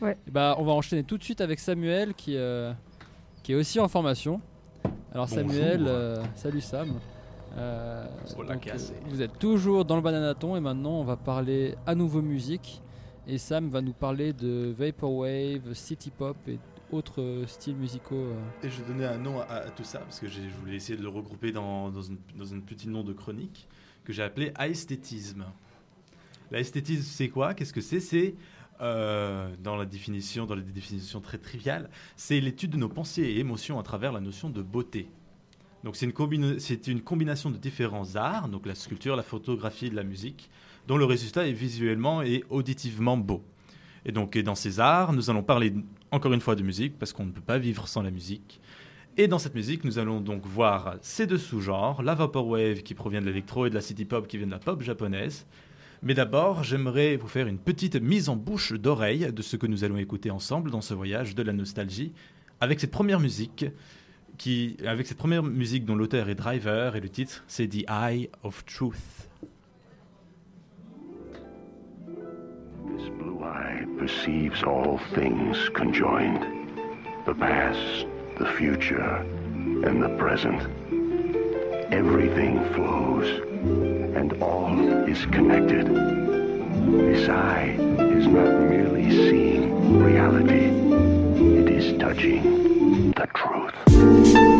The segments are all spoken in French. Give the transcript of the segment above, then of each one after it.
Ouais. Bah, on va enchaîner tout de suite avec Samuel qui, euh, qui est aussi en formation. Alors Bonjour. Samuel, euh, salut Sam. Euh, donc, vous êtes toujours dans le bananaton et maintenant on va parler à nouveau musique. Et Sam va nous parler de Vaporwave, City Pop et autres euh, styles musicaux. euh. Et je donnais un nom à, à tout ça parce que j'ai- je voulais essayer de le regrouper dans, dans, une, dans un petit nom de chronique que j'ai appelé aesthétisme. L'aesthétisme, c'est quoi? Qu'est-ce que c'est? C'est euh, dans la définition, dans les définitions très triviales, c'est l'étude de nos pensées et émotions à travers la notion de beauté. Donc c'est une, combina- c'est une combination de différents arts, donc la sculpture, la photographie de la musique, dont le résultat est visuellement et auditivement beau. Et donc dans ces arts, nous allons parler encore une fois de musique, parce qu'on ne peut pas vivre sans la musique. Et dans cette musique, nous allons donc voir ces deux sous-genres, la vaporwave qui provient de l'électro et de la city pop qui vient de la pop japonaise. Mais d'abord, j'aimerais vous faire une petite mise en bouche d'oreille de ce que nous allons écouter ensemble dans ce voyage de la nostalgie, avec cette première musique, qui, avec cette première musique dont l'auteur est Driver et le titre c'est The Eye of Truth. This blue eye perceives all things conjoined the past, the future, and the present. Everything flows, and all is connected. This eye is not merely seeing reality, it is touching the truth.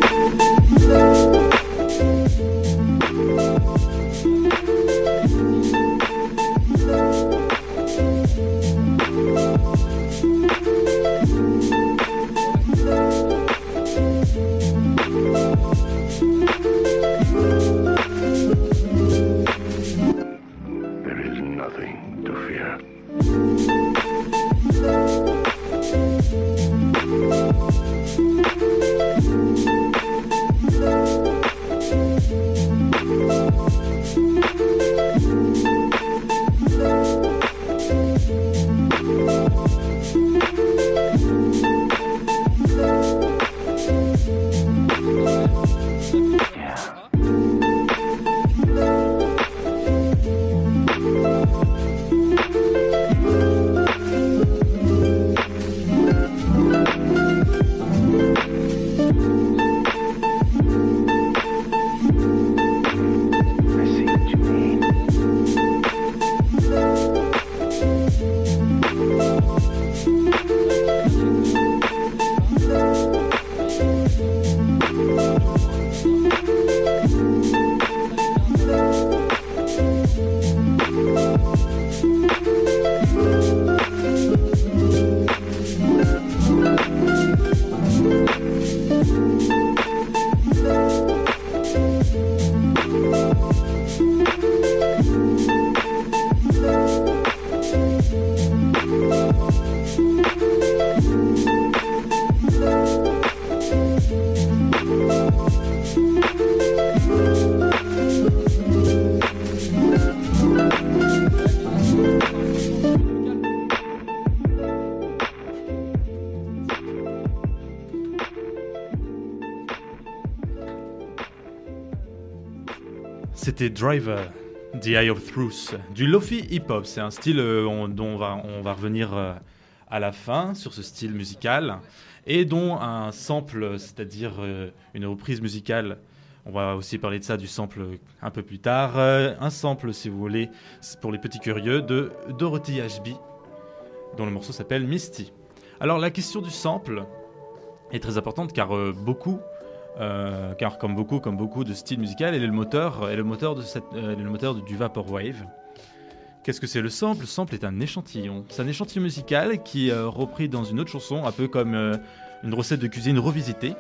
C'était Driver, The Eye of Truth, du Lofi Hip Hop. C'est un style euh, on- dont on va, revenir euh, à la fin sur ce style musical et dont un sample, c'est-à-dire euh, une reprise musicale. On va aussi parler de ça, du sample un peu plus tard. Un sample, si vous voulez, pour les petits curieux, de Dorothy Ashby, dont le morceau s'appelle Misty. Alors la question du sample est très importante car beaucoup euh, car comme beaucoup, comme beaucoup de styles musicaux, elle est le moteur, euh, est le moteur du vaporwave. Qu'est-ce que c'est le sample? Le sample est un échantillon. C'est un échantillon musical qui est euh, repris dans une autre chanson, un peu comme une recette de cuisine revisitée.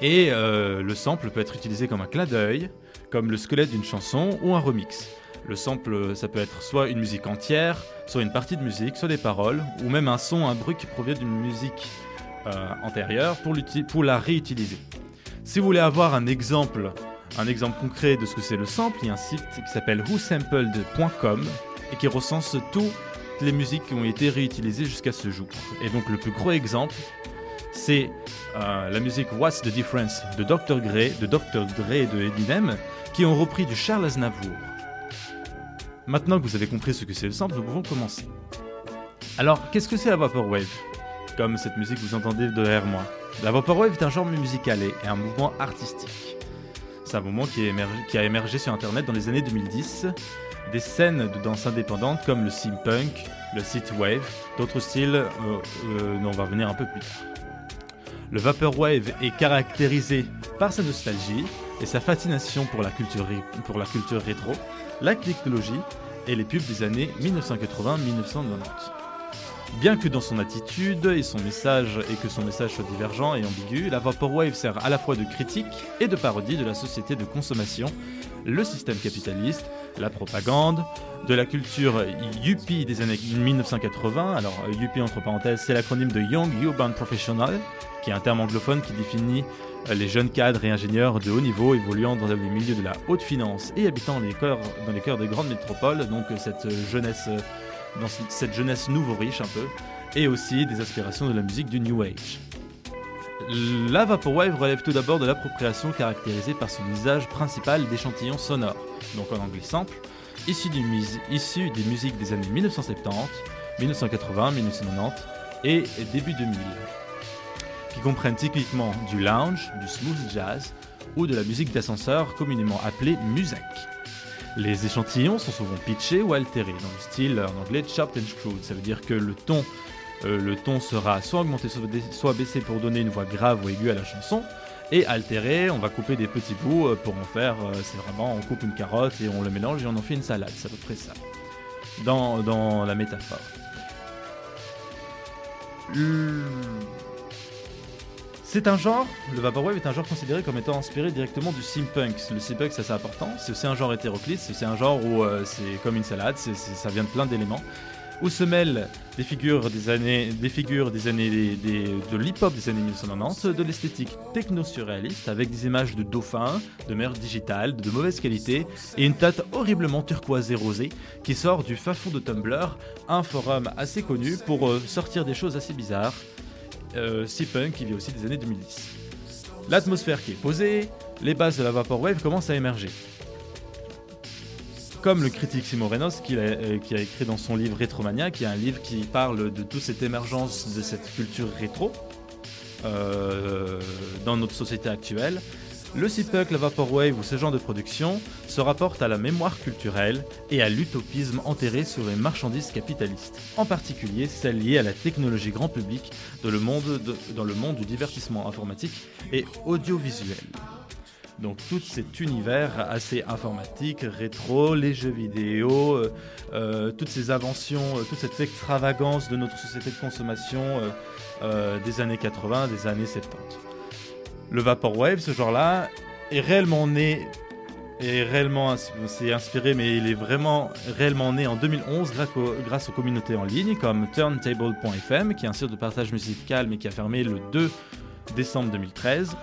Et le sample peut être utilisé comme un clin d'œil, comme le squelette d'une chanson ou un remix. Le sample, ça peut être soit une musique entière, soit une partie de musique, soit des paroles, ou même un son, un bruit qui provient d'une musique antérieure pour la réutiliser. Si vous voulez avoir un exemple, un exemple concret de ce que c'est le sample, il y a un site qui s'appelle whosampled.com et qui recense toutes les musiques qui ont été réutilisées jusqu'à ce jour. Et donc le plus gros exemple, c'est euh, la musique What's the Difference de Dr. Dre, de Dr. Dre et de Eminem, qui ont repris du Charles Aznavour. Maintenant que vous avez compris ce que c'est le sample, nous pouvons commencer. Alors, qu'est-ce que c'est la Vaporwave? Comme cette musique que vous entendez derrière moi. La Vaporwave est un genre musical et un mouvement artistique. C'est un mouvement qui, a émergé sur Internet dans les années 2010. Des scènes de danse indépendantes comme le steampunk, le synthwave, d'autres styles euh, euh, dont on va revenir un peu plus tard. Le Vaporwave est caractérisé par sa nostalgie et sa fascination pour la culture, pour la culture rétro, la technologie et les pubs des années 1980-1990. Bien que dans son attitude et son message et que son message soit divergent et ambigu, la Vaporwave sert à la fois de critique et de parodie de la société de consommation, le système capitaliste, la propagande, de la culture yuppie des années 1980. Alors yuppie entre parenthèses, c'est l'acronyme de Young Urban Professional, qui est un terme anglophone qui définit euh, les jeunes cadres et ingénieurs de haut niveau évoluant dans les milieux de la haute finance et habitant les cœurs, dans les cœurs des grandes métropoles. Donc cette jeunesse dans cette jeunesse nouveau riche un peu, et aussi des aspirations de la musique du New Age. La Vaporwave relève tout d'abord de l'appropriation caractérisée par son usage principal d'échantillons sonores, donc en anglais sample, issus, des musiques des années 1970, 1980, 1990 et début 2000, qui comprennent typiquement du lounge, du smooth jazz ou de la musique d'ascenseur communément appelée musac. Les échantillons sont souvent pitchés ou altérés, dans le style en anglais chopped and screwed. Ça veut dire que le ton, euh, le ton sera soit augmenté, soit baissé pour donner une voix grave ou aiguë à la chanson. Et altéré, on va couper des petits bouts euh, pour en faire, euh, c'est vraiment, on coupe une carotte et on le mélange et on en fait une salade, c'est à peu près ça. Dans, dans la métaphore. C'est un genre, le Vaporwave est un genre considéré comme étant inspiré directement du simpunk. Le simpunk, c'est assez important. C'est aussi un genre hétéroclite, c'est un genre où euh, c'est comme une salade, ça vient de plein d'éléments. Où se mêlent des figures des années, des figures des années de l'hip-hop des années 1990, de l'esthétique techno-surréaliste avec des images de dauphins, de mer digitale, de mauvaise qualité et une tête horriblement turquoise et rosée qui sort du fin de Tumblr, un forum assez connu pour euh, sortir des choses assez bizarres euh, C-Punk qui vit aussi des années 2010. L'atmosphère qui est posée, les bases de la Vaporwave commencent à émerger. Comme le critique Simon a, euh, qui a écrit dans son livre Rétromania, qui est un livre qui parle de toute cette émergence de cette culture rétro euh, dans notre société actuelle, le CPUC, la Vaporwave ou ce genre de production se rapportent à la mémoire culturelle et à l'utopisme enterré sur les marchandises capitalistes, en particulier celles liées à la technologie grand public dans le monde, dans le monde du divertissement informatique et audiovisuel. Donc tout cet univers assez informatique, rétro, les jeux vidéo, euh, euh, toutes ces inventions, euh, toute cette extravagance de notre société de consommation des années 80, des années 70 le Vaporwave, ce genre-là, est réellement né, est réellement c'est inspiré, mais il est vraiment réellement né en 2011 grâce, aux communautés en ligne comme Turntable.fm, qui est un site de partage musical mais qui a fermé le 2 décembre 2013.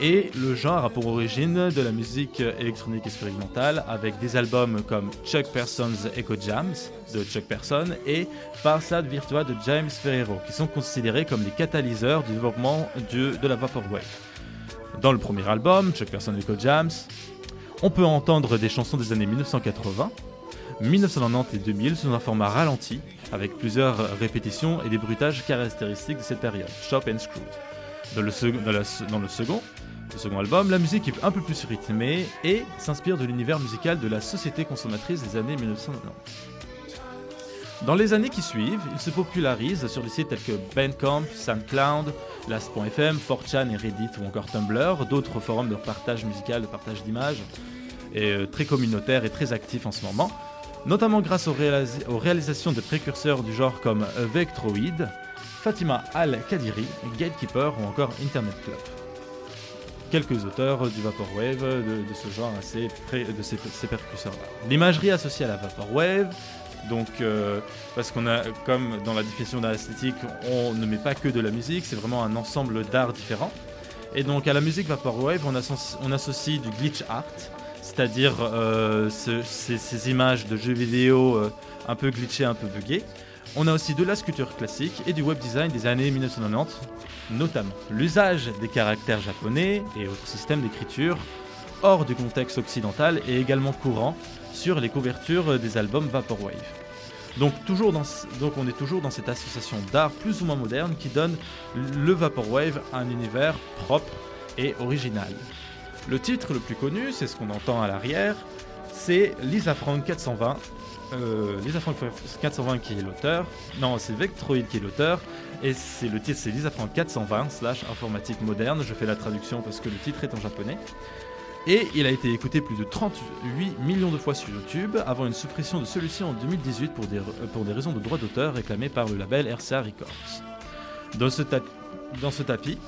Et le genre a pour origine de la musique électronique expérimentale avec des albums comme Chuck Person's Echo Jams de Chuck Person et Farsad Virtua de James Ferrero, qui sont considérés comme les catalyseurs du développement de la Vaporwave. Dans le premier album, Chuck Person Echo Jams, on peut entendre des chansons des années 1980, 1990 et 2000 sous un format ralenti, avec plusieurs répétitions et des bruitages caractéristiques de cette période, Shop and Screwed. Dans le, dans, le second, le second album, la musique est un peu plus rythmée et s'inspire de l'univers musical de la société consommatrice des années 1990. Dans les années qui suivent, il se popularise sur des sites tels que Bandcamp, SoundCloud, Last.fm, 4chan et Reddit ou encore Tumblr, d'autres forums de partage musical, de partage d'images, et euh, très communautaires et très actifs en ce moment, notamment grâce aux, réalisations de précurseurs du genre comme Vectroid, Fatima Al-Kadiri, Gatekeeper ou encore Internet Club. Quelques auteurs du Vaporwave de, de ce genre assez de ces, ces précurseurs-là. L'imagerie associée à la Vaporwave, donc, euh, parce qu'on a, comme dans la définition d'art esthétique, on ne met pas que de la musique, c'est vraiment un ensemble d'arts différents. Et donc, à la musique Vaporwave, on, associe, du glitch art, c'est-à-dire euh, ces, images de jeux vidéo euh, un peu glitchées, un peu buggées. On a aussi de la sculpture classique et du web design des années 1990, notamment l'usage des caractères japonais et autres systèmes d'écriture hors du contexte occidental est également courant sur les couvertures des albums Vaporwave. Donc, toujours dans, donc on est toujours dans cette association d'art plus ou moins moderne qui donne le Vaporwave un univers propre et original. Le titre le plus connu, c'est ce qu'on entend à l'arrière, c'est Lisa Frank 420. Euh, Lisa Frank 420 qui est l'auteur. Non, c'est Vectroid qui est l'auteur. Et c'est le titre, c'est Lisa Frank 420 slash informatique moderne. Je fais la traduction parce que le titre est en japonais. Et il a été écouté plus de 38 millions de fois sur YouTube avant une suppression de celui-ci en 2018 pour des, pour des raisons de droit d'auteur réclamées par le label RCA Records. Dans ce, tap- dans ce tapis,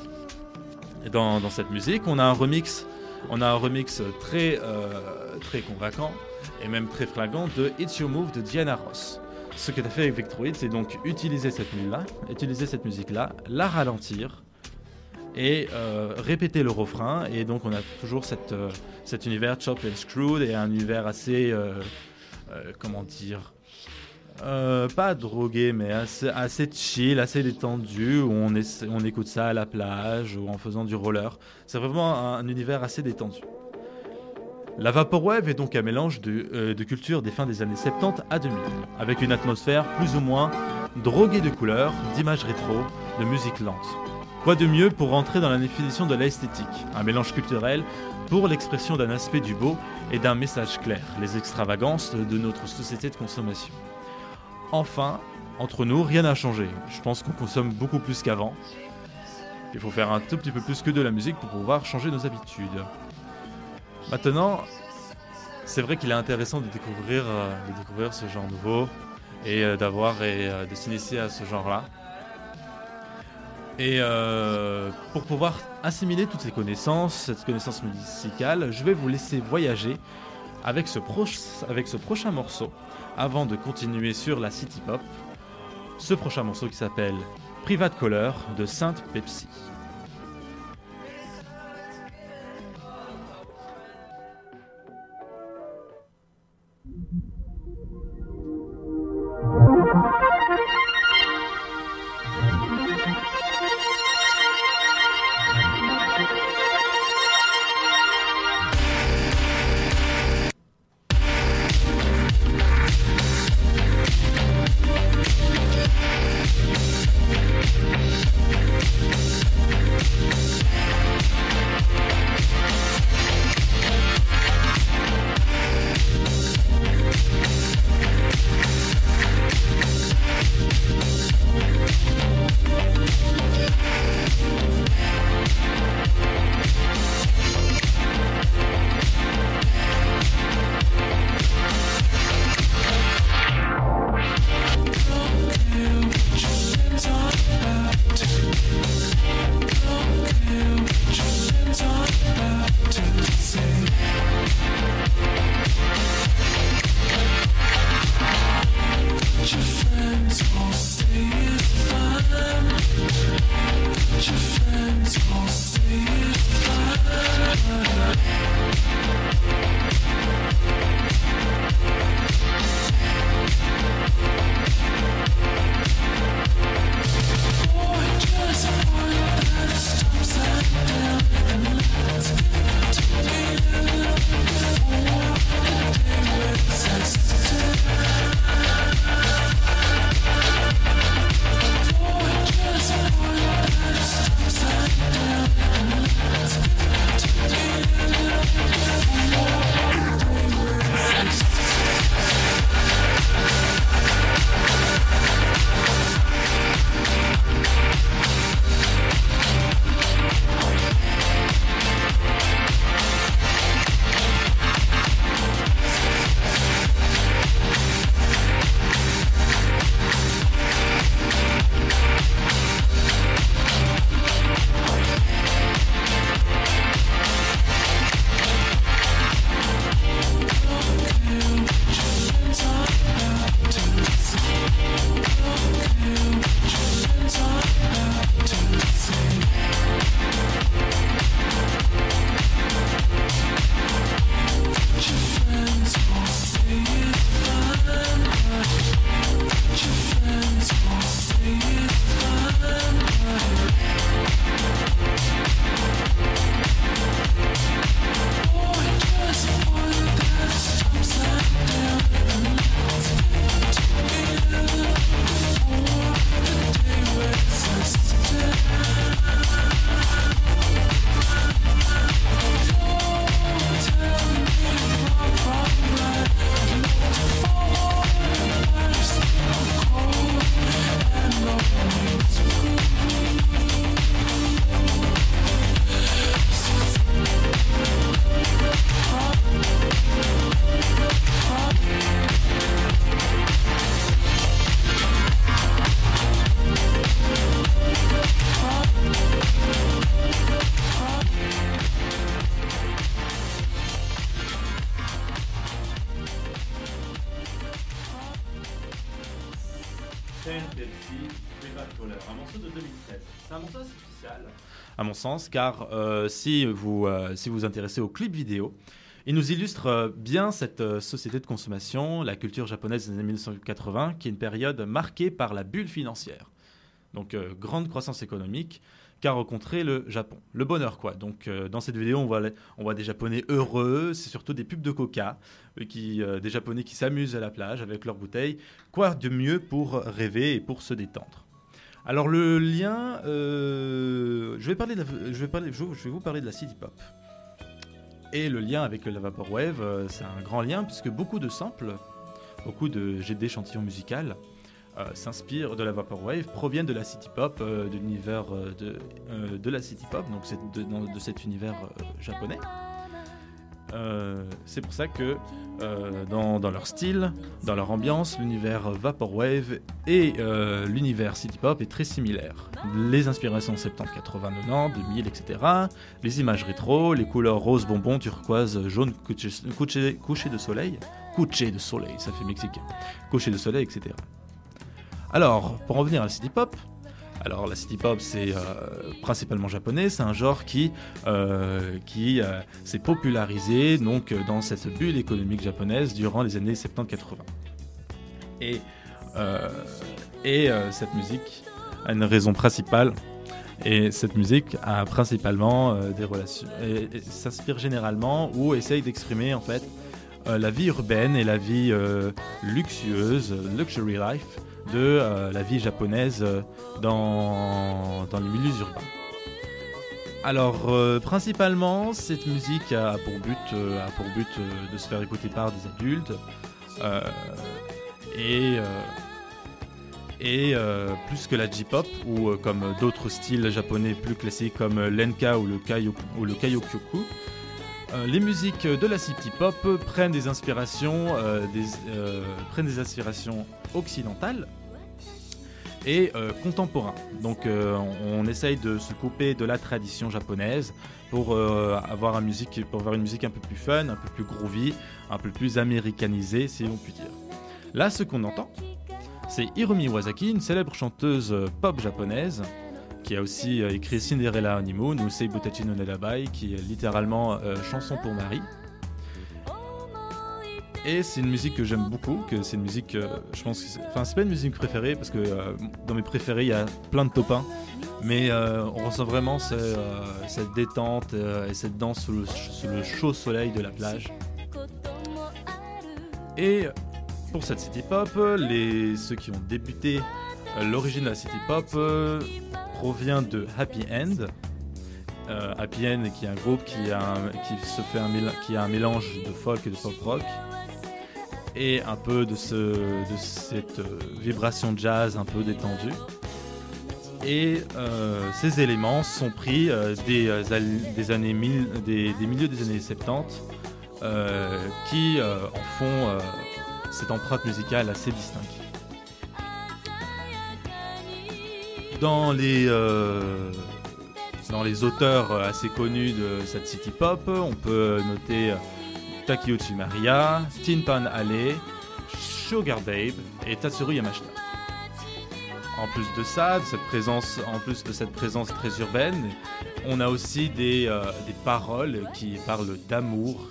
dans, dans cette musique, on a un remix, on a un remix très, euh, très convaincant et même très flagrant de It's Your Move de Diana Ross. Ce que tu as fait avec Vectroid, c'est donc utiliser cette musique-là, utiliser cette musique-là, la ralentir et euh, répéter le refrain. Et donc on a toujours cette, euh, cet univers chop and screwed et un univers assez, euh, comment dire, pas drogué, mais assez, assez chill, assez détendu, où on, écoute ça à la plage ou en faisant du roller. C'est vraiment un, un univers assez détendu. La Vaporwave est donc un mélange de, de culture des fins des années 70 à 2000, avec une atmosphère plus ou moins droguée de couleurs, d'images rétro, de musique lente. Quoi de mieux pour rentrer dans la définition de l'esthétique? Un mélange culturel pour l'expression d'un aspect du beau et d'un message clair, les extravagances de notre société de consommation. Enfin, entre nous, rien n'a changé. Je pense qu'on consomme beaucoup plus qu'avant. Il faut faire un tout petit peu plus que de la musique pour pouvoir changer nos habitudes. Maintenant, c'est vrai qu'il est intéressant de découvrir, euh, de découvrir ce genre nouveau et euh, d'avoir et euh, de s'initier à ce genre-là. Et euh, pour pouvoir assimiler toutes ces connaissances, cette connaissance musicale, je vais vous laisser voyager avec ce, avec ce prochain morceau avant de continuer sur la City Pop. Ce prochain morceau qui s'appelle Private Caller de Sainte Pepsi. Car euh, si vous euh, si vous intéressez aux clips vidéo, il nous illustre euh, bien cette société de consommation, la culture japonaise des années 1980, qui est une période marquée par la bulle financière. Donc, grande croissance économique qu'a rencontré le Japon. Le bonheur, quoi. Donc, dans cette vidéo, on voit, on voit des Japonais heureux, c'est surtout des pubs de coca, des Japonais qui s'amusent à la plage avec leurs bouteilles. Quoi de mieux pour rêver et pour se détendre? Alors le lien, euh, je vais parler, de la- je vais parler, je vais vous parler de la city pop. Et le lien avec la vaporwave, euh, c'est un grand lien puisque beaucoup de samples, beaucoup de jets d'échantillons musicaux euh, s'inspirent de la vaporwave, proviennent de la city pop, de l'univers de, la city pop, donc de, cet univers japonais. Euh, c'est pour ça que euh, dans, leur style, dans leur ambiance, l'univers vaporwave et euh, l'univers city pop est très similaire. Les inspirations 70, 80, 90, 2000, etc. Les images rétro, les couleurs rose bonbon, turquoise, jaune, couché, de soleil, couché de soleil, ça fait mexicain, couché de soleil, etc. Alors, pour en venir à city pop, alors la city pop c'est euh, principalement japonais, c'est un genre qui, euh, qui euh, s'est popularisé donc dans cette bulle économique japonaise durant les années 70-80. Et, et cette musique a une raison principale. Et cette musique a principalement des relations, et- s'inspire généralement ou essaye d'exprimer en fait la vie urbaine et la vie luxueuse, luxury life de euh, la vie japonaise euh, dans, dans les milieux urbains. Alors, euh, principalement, cette musique a pour but, de se faire écouter par des adultes et, plus que la J-pop ou comme d'autres styles japonais plus classiques comme l'enka ou le, kaio, ou le kaiokyoku. Euh, les musiques de la city pop prennent des inspirations, euh, euh, occidentales et contemporains. Donc on, essaye de se couper de la tradition japonaise pour avoir, une musique, un peu plus fun, un peu plus groovy, un peu plus américanisée si on peut dire. Là ce qu'on entend, c'est Hiromi Iwasaki, une célèbre chanteuse pop japonaise qui a aussi euh, écrit Cinderella Honeymoon ou Seibutachi no Nerabai qui est littéralement euh, chanson pour Marie. Et c'est une musique que j'aime beaucoup, que c'est une musique, euh, je pense que c'est, enfin c'est pas une musique préférée parce que euh, dans mes préférés il y a plein de top 1, mais euh, on ressent vraiment ce, cette détente et cette danse sous le, sous le chaud soleil de la plage. Et pour cette city pop, les, ceux qui ont débuté l'origine de la city pop provient de Happy End. Euh, Happy End qui est un groupe qui a un, se fait un, qui a un mélange de folk et de pop rock et un peu de, ce, de cette euh, vibration jazz un peu détendue. Et euh, ces éléments sont pris des, des, années des, des milieux des années 70 euh, qui en font cette empreinte musicale assez distincte. Dans les, euh, dans les auteurs assez connus de cette city pop, on peut noter Takeuchi Maria, Tinpan Ale, Sugar Babe et Tatsuru Yamashita. En plus de ça, cette présence, en plus de cette présence très urbaine, on a aussi des, euh, paroles qui parlent d'amour,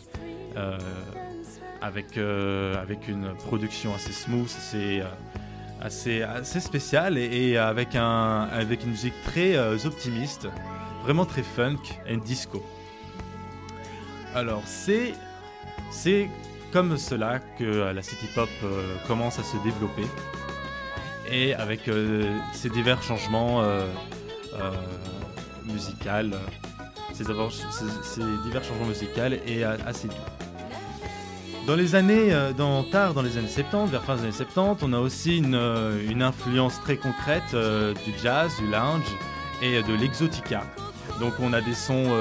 euh, avec, une production assez smooth, assez, spéciale et, avec, un, avec une musique très euh, optimiste, vraiment très funk et disco. Alors c'est comme cela que euh, la city pop euh, commence à se développer et avec euh, ces divers changements musicaux, ces, divers- changements musicaux et assez doux. Dans les années, euh, dans, tard dans les années 70, vers fin des années 70, on a aussi une, euh, influence très concrète euh, du jazz, du lounge et de l'exotica. Donc on a des sons,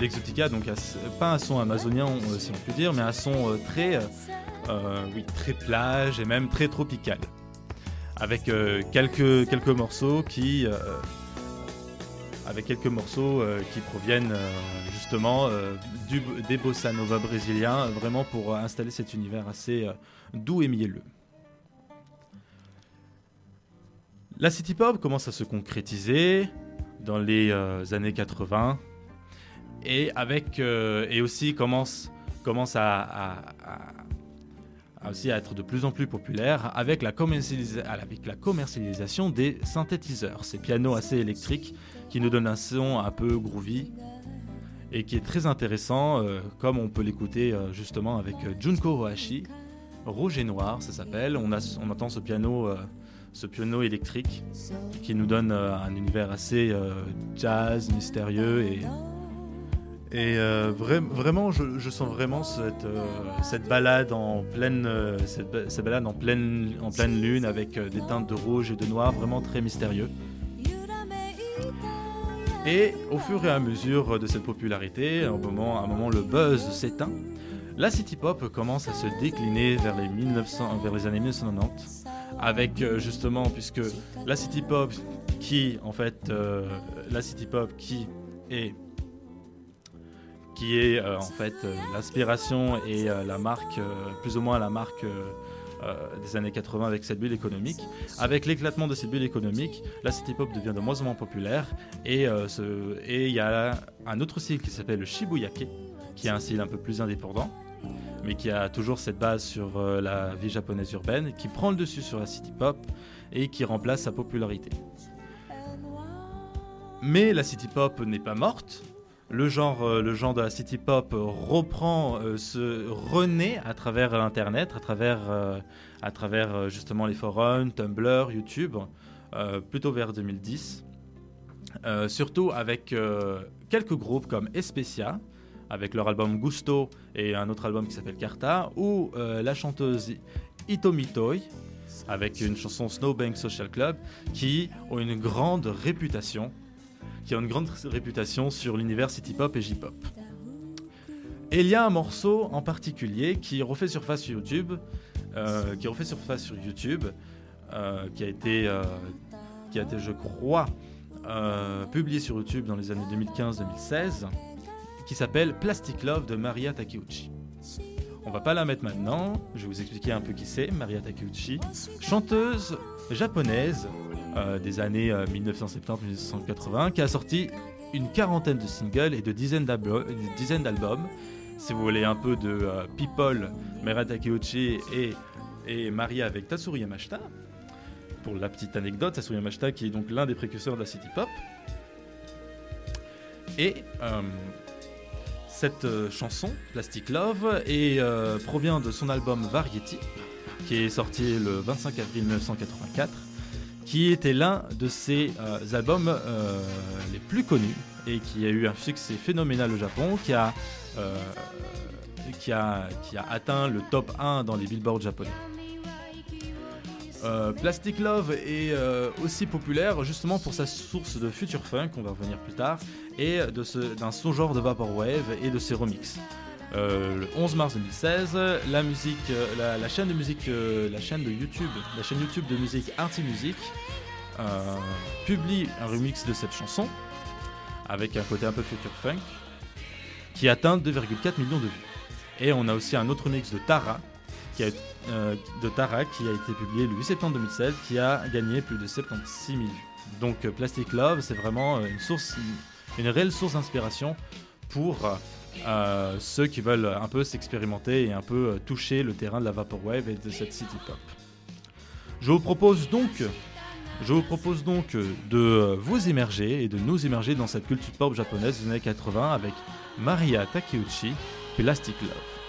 l'exotica, donc as- pas un son amazonien si on peut dire, mais un son très, oui, très plage et même très tropical, avec quelques quelques morceaux qui, avec quelques morceaux euh, qui proviennent euh, justement euh, des bossa nova brésiliens, vraiment pour installer cet univers assez doux et mielleux. La city pop commence à se concrétiser dans les années 80 et avec et aussi commence commence à aussi à être de plus en plus populaire avec la, commercialisation des synthétiseurs, ces pianos assez électriques qui nous donnent un son un peu groovy et qui est très intéressant, euh, comme on peut l'écouter euh, justement avec euh, Junko Ohashi, Rouge et Noir, ça s'appelle. On, on entend ce piano, ce piano électrique qui nous donne un univers assez jazz, mystérieux et et euh, vra- vraiment, je, sens vraiment cette, euh, cette balade en pleine, euh, cette, ba- cette balade en pleine, en pleine lune avec des teintes de rouge et de noir, vraiment très mystérieux. Et au fur et à mesure de cette popularité, à un moment, un moment le buzz s'éteint. La city pop commence à se décliner vers les, 1900, vers les années 1990, avec justement, puisque la city pop qui, en fait, la city pop qui est qui est euh, en fait euh, l'inspiration et euh, la marque, plus ou moins la marque des années 80 avec cette bulle économique. Avec l'éclatement de cette bulle économique, la city pop devient de moins en moins populaire et il y a un autre style qui s'appelle le shibuyake, qui est un style un peu plus indépendant, mais qui a toujours cette base sur la vie japonaise urbaine, qui prend le dessus sur la city pop et qui remplace sa popularité. Mais la city pop n'est pas morte. Le genre, euh, le de la city pop reprend, euh, se renaît à travers l'internet, à travers, euh, à travers euh, justement les forums, Tumblr, YouTube, euh, plutôt vers 2010. Euh, surtout avec euh, quelques groupes comme Especia, avec leur album Gusto et un autre album qui s'appelle Carta, ou euh, la chanteuse Itomi Toy, avec une chanson Snowbank Social Club, qui ont une grande réputation, qui ont une grande réputation sur l'univers city pop et J-pop. Et il y a un morceau en particulier qui refait surface sur YouTube, euh, qui refait surface sur YouTube, euh, qui a été, euh, qui a été, je crois, publié sur YouTube dans les années 2015-2016, qui s'appelle Plastic Love de Maria Takeuchi. On va pas la mettre maintenant, je vais vous expliquer un peu qui c'est, Maria Takeuchi, chanteuse japonaise euh, des années euh, 1970-1980, qui a sorti une quarantaine de singles et de dizaines dizaines d'albums. Si vous voulez un peu de euh, People, Maria Takeuchi et, Maria avec Tatsuri Yamashita. Pour la petite anecdote, Tatsuri Yamashita qui est donc l'un des précurseurs de la city pop. Et euh, cette euh, chanson, Plastic Love, euh, provient de son album Variety, qui est sorti le 25 avril 1984, qui était l'un de ses euh, albums les plus connus et qui a eu un succès phénoménal au Japon, qui a, qui a, qui a atteint le top 1 dans les billboards japonais. Euh, Plastic Love est euh, aussi populaire justement pour sa source de future funk, on va revenir plus tard, et d'un sous-genre de vaporwave et de ses remixes. Euh, le 11 mars 2016, la chaîne de musique, la chaîne YouTube, la de musique Arty Music publie un remix de cette chanson avec un côté un peu future funk qui atteint 2,4 millions de vues. Et on a aussi un autre remix de Tara euh, de Tara qui a été publié le 8 septembre 2016 qui a gagné plus de 76 000 vues. Donc euh, Plastic Love, c'est vraiment euh, une source, une réelle source d'inspiration pour ceux qui veulent un peu s'expérimenter et un peu toucher le terrain de la vaporwave et de cette city pop. Je vous propose donc, je vous propose donc de vous immerger et de nous immerger dans cette culture pop japonaise des années 80 avec Maria Takeuchi, Plastic Love.「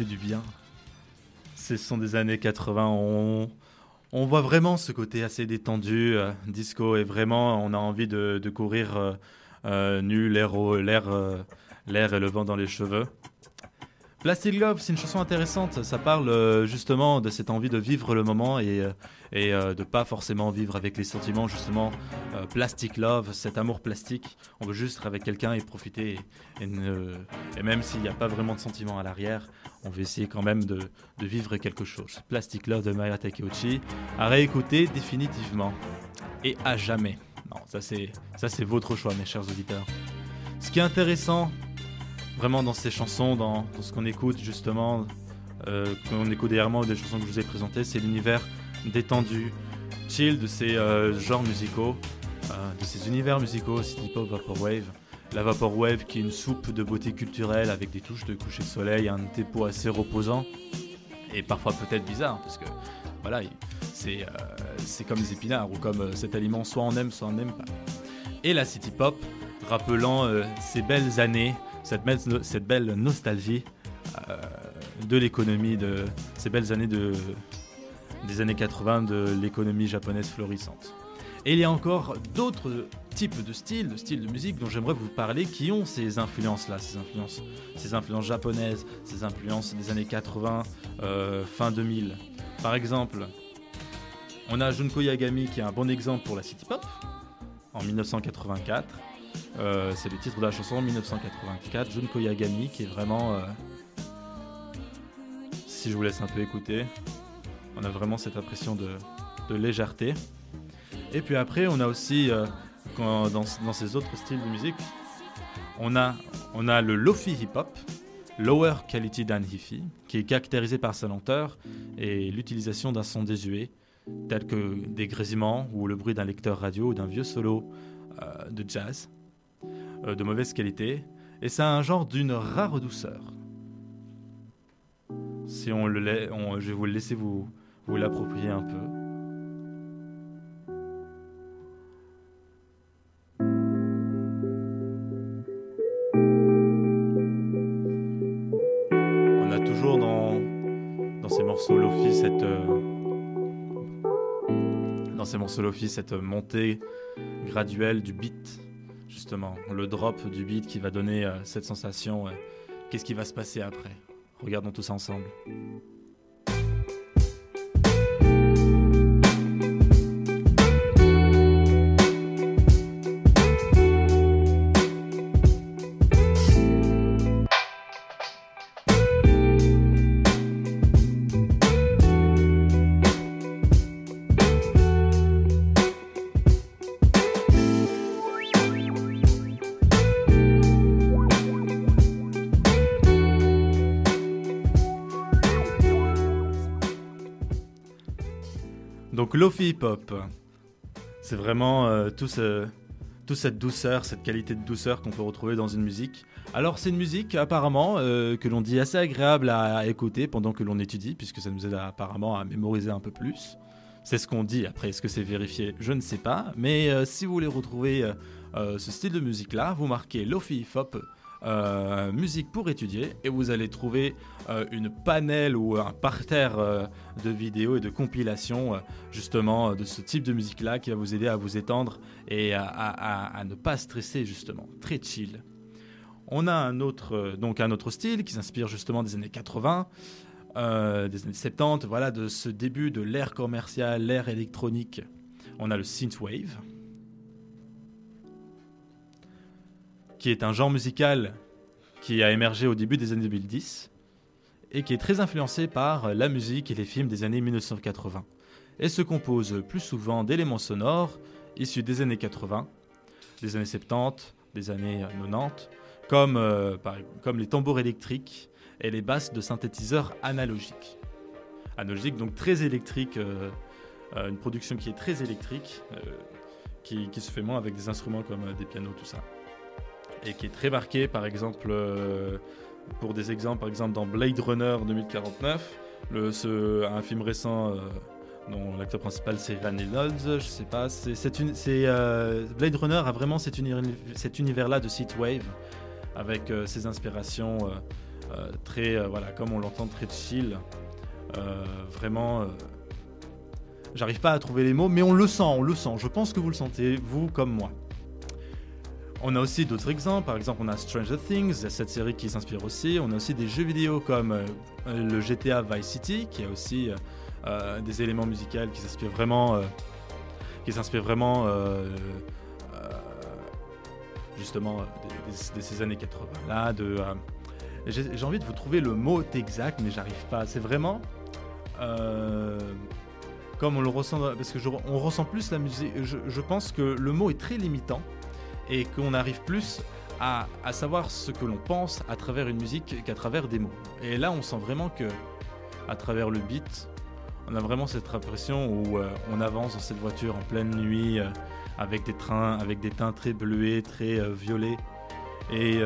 fait du bien. Ce sont des années 80. On, voit vraiment ce côté assez détendu, euh, disco, et vraiment, on a envie de, courir euh, euh, nu, l'air euh, l'air et le vent dans les cheveux. Plastic Love, c'est une chanson intéressante. Ça parle euh, justement de cette envie de vivre le moment et, et de pas forcément vivre avec les sentiments. Justement, Plastic Love, cet amour plastique. On veut juste être avec quelqu'un et profiter. Et, et même s'il n'y a pas vraiment de sentiments à l'arrière, on veut essayer quand même de, vivre quelque chose. Plastic Love de Maya Takeuchi, à réécouter définitivement. Et à jamais. Non, ça c'est, votre choix, mes chers auditeurs. Ce qui est intéressant, vraiment dans ces chansons, dans, ce qu'on écoute justement, euh, qu'on écoute dernièrement des chansons que je vous ai présentées, c'est l'univers détendu, chill de ces euh, genres musicaux, euh, de ces univers musicaux, city pop, vaporwave. La vaporwave qui est une soupe de beauté culturelle avec des touches de coucher de soleil, un tempo assez reposant et parfois peut-être bizarre parce que voilà, euh, c'est comme les épinards ou comme euh, cet aliment, soit on aime, soit on n'aime pas. Et la city pop, rappelant euh, ces belles années, cette belle, nostalgie de l'économie, de ces belles années de, des années 80 de l'économie japonaise florissante. Et il y a encore d'autres types de styles, de styles de musique dont j'aimerais vous parler qui ont ces influences-là, ces influences, ces influences japonaises, ces influences des années 80, euh, fin 2000. Par exemple, On a Junko Yagami qui est un bon exemple pour la city pop en 1984. Euh, c'est le titre de la chanson 1984, Junko Yagami, qui est vraiment. euh, si je vous laisse un peu écouter, on a vraiment cette impression de, de légèreté. Et puis après, on a aussi, euh, dans, dans ces autres styles de musique, on a, on a le Lofi Hip Hop, Lower Quality Than Hi-Fi, qui est caractérisé par sa lenteur et l'utilisation d'un son désuet, tel que des grésillements ou le bruit d'un lecteur radio ou d'un vieux solo euh, de jazz euh, de mauvaise qualité, et c'est un genre d'une rare douceur. Si on le on- je vais vous le laisser vous, vous l'approprier un peu. Ces morceaux Lofi cette montée graduelle du beat justement. Le drop du beat qui va donner euh, cette sensation euh, qu'est-ce qui va se passer après? Regardons tout ça ensemble Hip Hop, c'est vraiment euh, tout ce- toute cette douceur, cette qualité de douceur qu'on peut retrouver dans une musique. Alors c'est une musique apparemment euh, que l'on dit assez agréable à, écouter pendant que l'on étudie, puisque ça nous aide apparemment à mémoriser un peu plus. C'est ce qu'on dit, après est-ce que c'est vérifié? Je ne sais pas, mais euh, si vous voulez retrouver euh, ce style de musique-là, vous marquez Lofi Hop. Euh, musique pour étudier et vous allez trouver euh, une panel ou un parterre euh, de vidéos et de compilations justement de ce type de musique là qui va vous aider à vous étendre et à, ne pas stresser justement. Très chill. On a un autre donc un autre style qui s'inspire justement des années 80 euh, des années 70 voilà de ce début de l'ère commerciale l'ère électronique. On a le synthwave qui est un genre musical qui a émergé au début des années 2010 et qui est très influencé par la musique et les films des années 1980 et se compose plus souvent d'éléments sonores issus des années 80, des années 70, des années 90, comme, euh, comme les tambours électriques et les basses de synthétiseurs analogiques. Analogique, donc très électrique, euh, euh, une production qui est très électrique, qui, se fait moins avec des instruments comme des pianos, tout ça. Et qui est très marqué, par exemple, euh, pour des exemples, par exemple dans Blade Runner 2049, le, ce, un film récent euh, dont l'acteur principal c'est Ryan Reynolds, je sais pas, c'est, euh, Blade Runner a vraiment cet, uni- cet univers-là de synthwave avec euh, ses inspirations très, voilà, comme on l'entend, très chill, vraiment. J'arrive pas à trouver les mots, mais on le sent, on le sent. Je pense que vous le sentez, vous comme moi. On a aussi d'autres exemples, par exemple on a Stranger Things, cette série qui s'inspire aussi, on a aussi des jeux vidéo comme euh, le GTA Vice City, qui a aussi euh, euh, des éléments musicaux qui s'inspirent vraiment, qui s'inspirent vraiment justement de, ces années 80 là. J'ai envie de vous trouver le mot exact, mais j'arrive pas. C'est vraiment comme on le ressent, parce que on ressent plus la musique. Je pense que le mot est très limitant et qu'on arrive plus à, à savoir ce que l'on pense à travers une musique qu'à travers des mots. Et là, on sent vraiment que à travers le beat, on a vraiment cette impression où euh, on avance dans cette voiture en pleine nuit euh, avec des trains, avec des teints très bleuets, très euh, violets. Et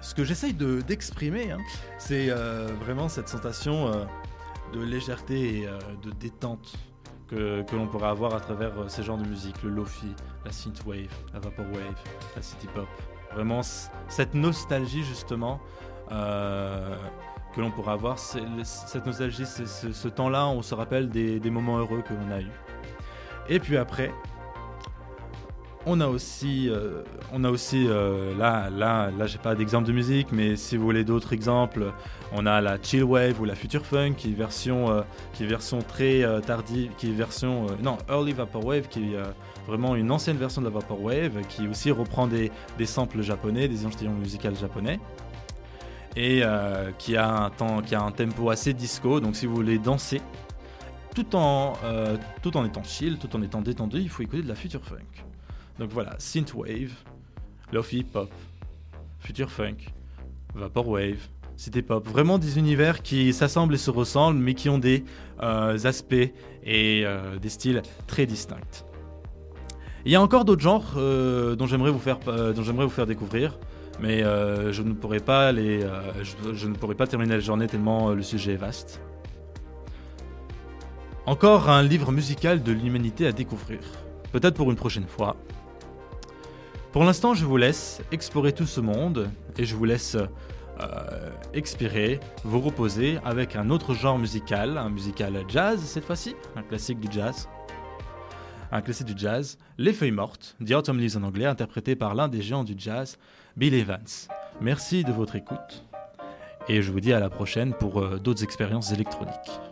ce que j'essaye de- d'exprimer, hein, c'est vraiment cette sensation de légèreté et de détente que, l'on pourrait avoir à travers euh, ces genres de musique, le lofi, la synthwave, la vaporwave, la city pop. Vraiment cette nostalgie justement euh, que l'on pourrait avoir, cette nostalgie, ce temps-là, on se rappelle des, des moments heureux que l'on a eus. Et puis après, on a aussi, euh, on a aussi euh, là, là, là, j'ai pas d'exemple de musique, mais si vous voulez d'autres exemples, on a la chill wave ou la future funk, qui est version, euh, qui version très tardive, qui est version, non, early vaporwave, qui est vraiment une ancienne version de la vaporwave, qui aussi reprend des, des samples japonais, des échantillons musicaux japonais. Et qui, a un tempo assez disco, donc si vous voulez danser, tout en, tout en étant chill, tout en étant détendu, il faut écouter de la future funk. Donc voilà, synthwave, lofi pop, future funk, vaporwave, city pop, vraiment des univers qui s'assemblent et se ressemblent, mais qui ont des euh, aspects et euh, des styles très distincts. Il y a encore d'autres genres euh, dont j'aimerais vous faire, découvrir, mais je ne pourrais je, ne pourrais pas terminer la journée tellement le sujet est vaste. Encore un livre musical de l'humanité à découvrir. Peut-être pour une prochaine fois. Pour l'instant, je vous laisse explorer tout ce monde et je vous laisse euh, expirer, vous reposer avec un autre genre musical, un musical jazz cette fois-ci, un classique du jazz. Un classique du jazz, Les Feuilles Mortes, The Autumn en anglais, interprété par l'un des géants du jazz, Bill Evans. Merci de votre écoute et je vous dis à la prochaine pour euh, d'autres expériences électroniques.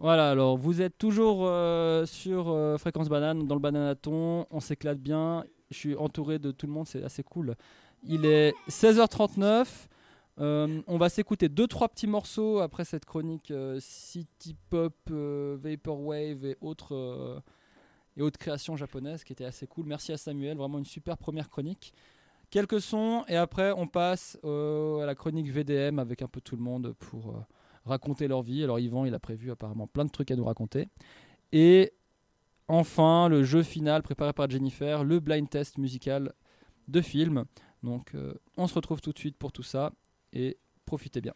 Voilà, alors vous êtes toujours euh, sur euh, Fréquence Banane, dans le Bananaton, on s'éclate bien, je suis entouré de tout le monde, c'est assez cool. Il est 16h39, euh, on va s'écouter deux trois petits morceaux après cette chronique City Pop, Vaporwave et autres, et autres créations japonaises qui étaient assez cool. Merci à Samuel, vraiment une super première chronique. Quelques sons et après on passe à la chronique VDM avec un peu tout le monde pour... raconter leur vie. Alors Yvan, il a prévu apparemment plein de trucs à nous raconter. Et enfin, le jeu final préparé par Jennifer, le blind test musical de film. Donc euh, on se retrouve tout de suite pour tout ça et profitez bien.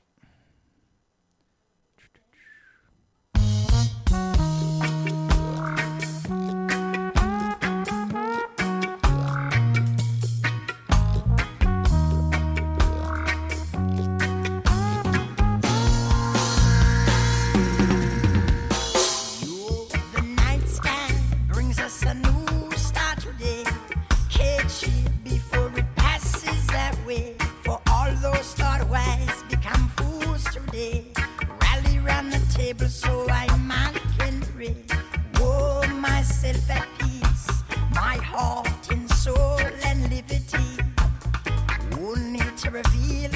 So I can. Whoa, myself at peace, my heart and soul and liberty. Reveal